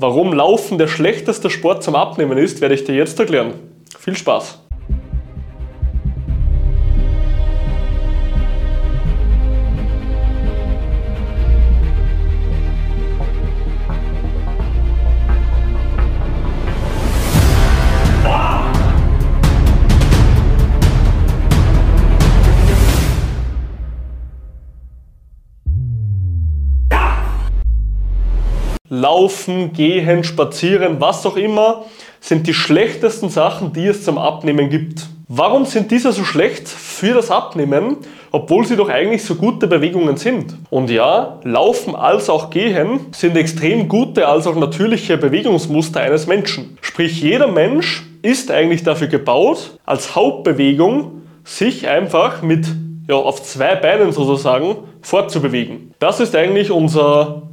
Warum Laufen der schlechteste Sport zum Abnehmen ist, werde ich dir jetzt erklären. Viel Spaß! Laufen, Gehen, Spazieren, was auch immer, sind die schlechtesten Sachen, die es zum Abnehmen gibt. Warum sind diese so schlecht für das Abnehmen, obwohl sie doch eigentlich so gute Bewegungen sind? Und ja, Laufen als auch Gehen sind extrem gute als auch natürliche Bewegungsmuster eines Menschen. Sprich, jeder Mensch ist eigentlich dafür gebaut, als Hauptbewegung sich einfach mit ja, auf zwei Beinen sozusagen fortzubewegen. Das ist eigentlich unser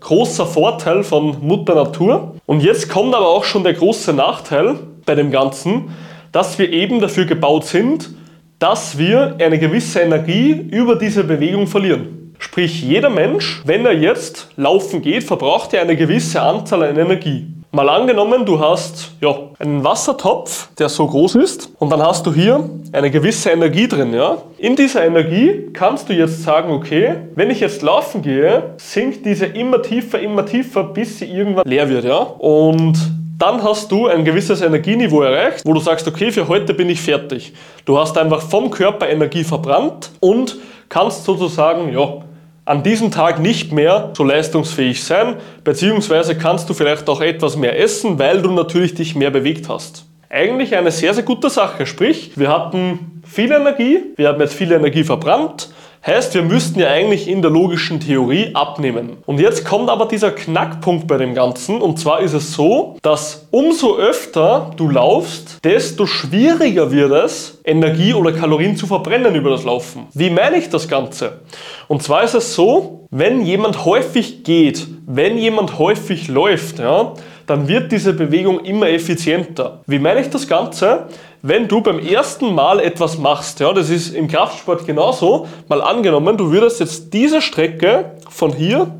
großer Vorteil von Mutter Natur. Und jetzt kommt aber auch schon der große Nachteil bei dem Ganzen, dass wir eben dafür gebaut sind, dass wir eine gewisse Energie über diese Bewegung verlieren. Sprich, jeder Mensch, wenn er jetzt laufen geht, verbraucht er eine gewisse Anzahl an Energie. Mal angenommen, du hast ja, einen Wassertopf, der so groß ist und dann hast du hier eine gewisse Energie drin. Ja? In dieser Energie kannst du jetzt sagen, okay, wenn ich jetzt laufen gehe, sinkt diese immer tiefer, immer tiefer, bis sie irgendwann leer wird. Ja? Und dann hast du ein gewisses Energieniveau erreicht, wo du sagst, okay, für heute bin ich fertig. Du hast einfach vom Körper Energie verbrannt und kannst sozusagen, ja, an diesem Tag nicht mehr so leistungsfähig sein, beziehungsweise kannst du vielleicht auch etwas mehr essen, weil du natürlich dich mehr bewegt hast. Eigentlich eine sehr, sehr gute Sache. Sprich, wir hatten viel Energie, wir haben jetzt viel Energie verbrannt Heißt, wir müssten ja eigentlich in der logischen Theorie abnehmen. Und jetzt kommt aber dieser Knackpunkt bei dem Ganzen. Und zwar ist es so, dass umso öfter du laufst, desto schwieriger wird es, Energie oder Kalorien zu verbrennen über das Laufen. Wie meine ich das Ganze? Und zwar ist es so, wenn jemand häufig geht, wenn jemand häufig läuft, ja, dann wird diese Bewegung immer effizienter. Wie meine ich das Ganze? Wenn du beim ersten Mal etwas machst, ja, das ist im Kraftsport genauso, mal angenommen, du würdest jetzt diese Strecke von hier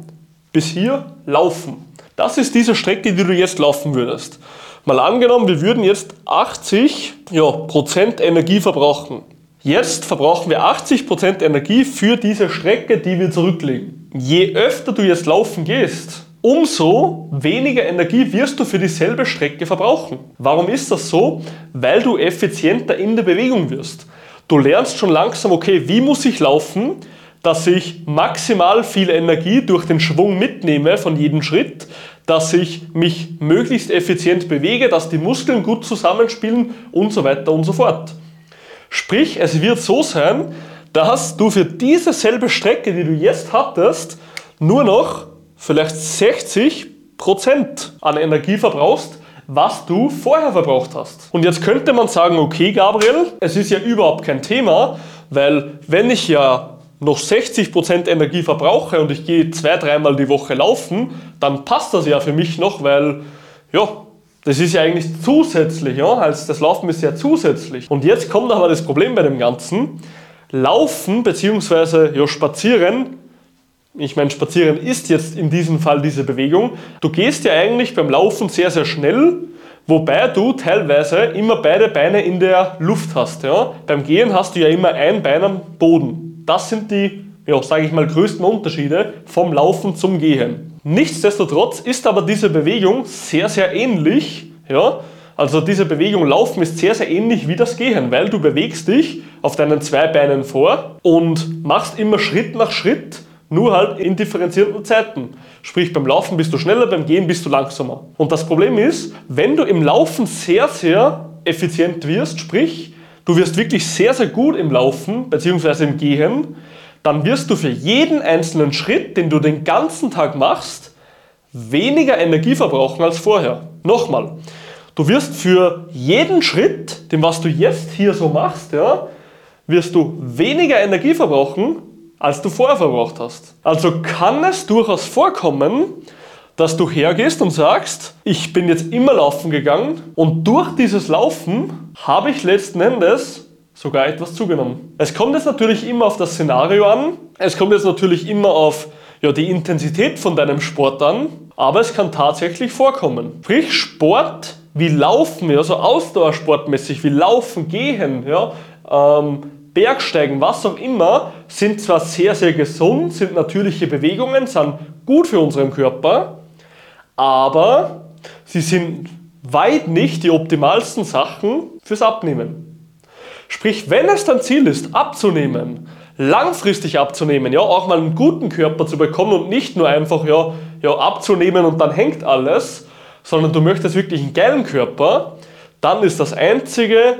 bis hier laufen. Das ist diese Strecke, die du jetzt laufen würdest. Mal angenommen, wir würden jetzt 80 ja, Prozent Energie verbrauchen. Jetzt verbrauchen wir 80 Prozent Energie für diese Strecke, die wir zurücklegen. Je öfter du jetzt laufen gehst, umso weniger Energie wirst du für dieselbe Strecke verbrauchen. Warum ist das so? Weil du effizienter in der Bewegung wirst. Du lernst schon langsam, okay, wie muss ich laufen, dass ich maximal viel Energie durch den Schwung mitnehme von jedem Schritt, dass ich mich möglichst effizient bewege, dass die Muskeln gut zusammenspielen und so weiter und so fort. Sprich, es wird so sein, dass du für diese selbe Strecke, die du jetzt hattest, nur noch vielleicht 60% an Energie verbrauchst, was du vorher verbraucht hast. Und jetzt könnte man sagen, okay Gabriel, es ist ja überhaupt kein Thema, weil wenn ich ja noch 60% Energie verbrauche und ich gehe zwei, dreimal die Woche laufen, dann passt das ja für mich noch, weil ja, das ist ja eigentlich zusätzlich, ja, also das Laufen ist ja zusätzlich. Und jetzt kommt aber das Problem bei dem Ganzen. Laufen bzw. Ja, Spazieren ich meine, spazieren ist jetzt in diesem Fall diese Bewegung. Du gehst ja eigentlich beim Laufen sehr, sehr schnell, wobei du teilweise immer beide Beine in der Luft hast. Ja? Beim Gehen hast du ja immer ein Bein am Boden. Das sind die, ja, sage ich mal, größten Unterschiede vom Laufen zum Gehen. Nichtsdestotrotz ist aber diese Bewegung sehr, sehr ähnlich. Ja? Also diese Bewegung Laufen ist sehr, sehr ähnlich wie das Gehen, weil du bewegst dich auf deinen zwei Beinen vor und machst immer Schritt nach Schritt nur halt in differenzierten Zeiten. Sprich, beim Laufen bist du schneller, beim Gehen bist du langsamer. Und das Problem ist, wenn du im Laufen sehr, sehr effizient wirst, sprich, du wirst wirklich sehr, sehr gut im Laufen bzw. im Gehen, dann wirst du für jeden einzelnen Schritt, den du den ganzen Tag machst, weniger Energie verbrauchen als vorher. Nochmal, du wirst für jeden Schritt, den was du jetzt hier so machst, ja, wirst du weniger Energie verbrauchen, als du vorher verbraucht hast. Also kann es durchaus vorkommen, dass du hergehst und sagst, ich bin jetzt immer laufen gegangen und durch dieses Laufen habe ich letzten Endes sogar etwas zugenommen. Es kommt jetzt natürlich immer auf das Szenario an, es kommt jetzt natürlich immer auf ja, die Intensität von deinem Sport an, aber es kann tatsächlich vorkommen. Sprich, Sport wie Laufen, ja, so Ausdauersportmäßig wie Laufen, Gehen, ja, ähm, Bergsteigen, was auch immer, sind zwar sehr, sehr gesund, sind natürliche Bewegungen, sind gut für unseren Körper, aber sie sind weit nicht die optimalsten Sachen fürs Abnehmen. Sprich, wenn es dein Ziel ist, abzunehmen, langfristig abzunehmen, ja, auch mal einen guten Körper zu bekommen und nicht nur einfach ja, ja, abzunehmen und dann hängt alles, sondern du möchtest wirklich einen geilen Körper, dann ist das einzige,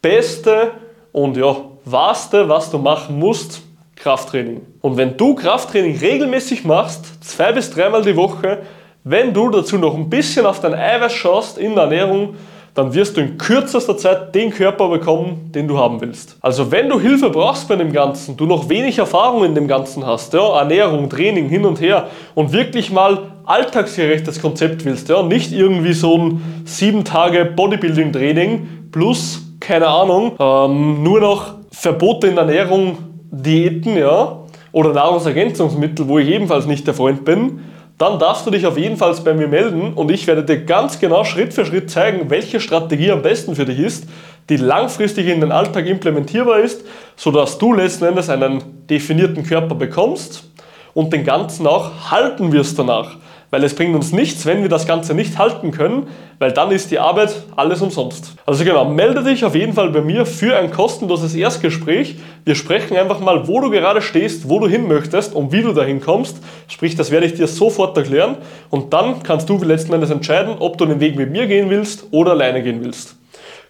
beste und ja, wahrste, was du machen musst, Krafttraining. Und wenn du Krafttraining regelmäßig machst, zwei bis dreimal die Woche, wenn du dazu noch ein bisschen auf dein Eiweiß schaust in der Ernährung, dann wirst du in kürzester Zeit den Körper bekommen, den du haben willst. Also wenn du Hilfe brauchst bei dem Ganzen, du noch wenig Erfahrung in dem Ganzen hast, ja, Ernährung, Training hin und her und wirklich mal alltagsgerechtes Konzept willst, ja, nicht irgendwie so ein sieben Tage Bodybuilding-Training plus, keine Ahnung, ähm, nur noch Verbote in Ernährung, Diäten, ja, oder Nahrungsergänzungsmittel, wo ich ebenfalls nicht der Freund bin, dann darfst du dich auf jeden Fall bei mir melden und ich werde dir ganz genau Schritt für Schritt zeigen, welche Strategie am besten für dich ist, die langfristig in den Alltag implementierbar ist, sodass du letzten Endes einen definierten Körper bekommst und den Ganzen auch halten wirst danach. Weil es bringt uns nichts, wenn wir das Ganze nicht halten können, weil dann ist die Arbeit alles umsonst. Also genau, melde dich auf jeden Fall bei mir für ein kostenloses Erstgespräch. Wir sprechen einfach mal, wo du gerade stehst, wo du hin möchtest und wie du dahin kommst. Sprich, das werde ich dir sofort erklären und dann kannst du letzten Endes entscheiden, ob du den Weg mit mir gehen willst oder alleine gehen willst.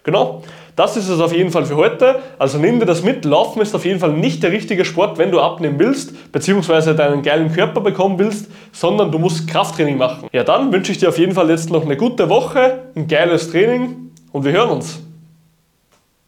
Genau. Das ist es auf jeden Fall für heute. Also nimm dir das mit. Laufen ist auf jeden Fall nicht der richtige Sport, wenn du abnehmen willst, beziehungsweise deinen geilen Körper bekommen willst, sondern du musst Krafttraining machen. Ja, dann wünsche ich dir auf jeden Fall jetzt noch eine gute Woche, ein geiles Training und wir hören uns.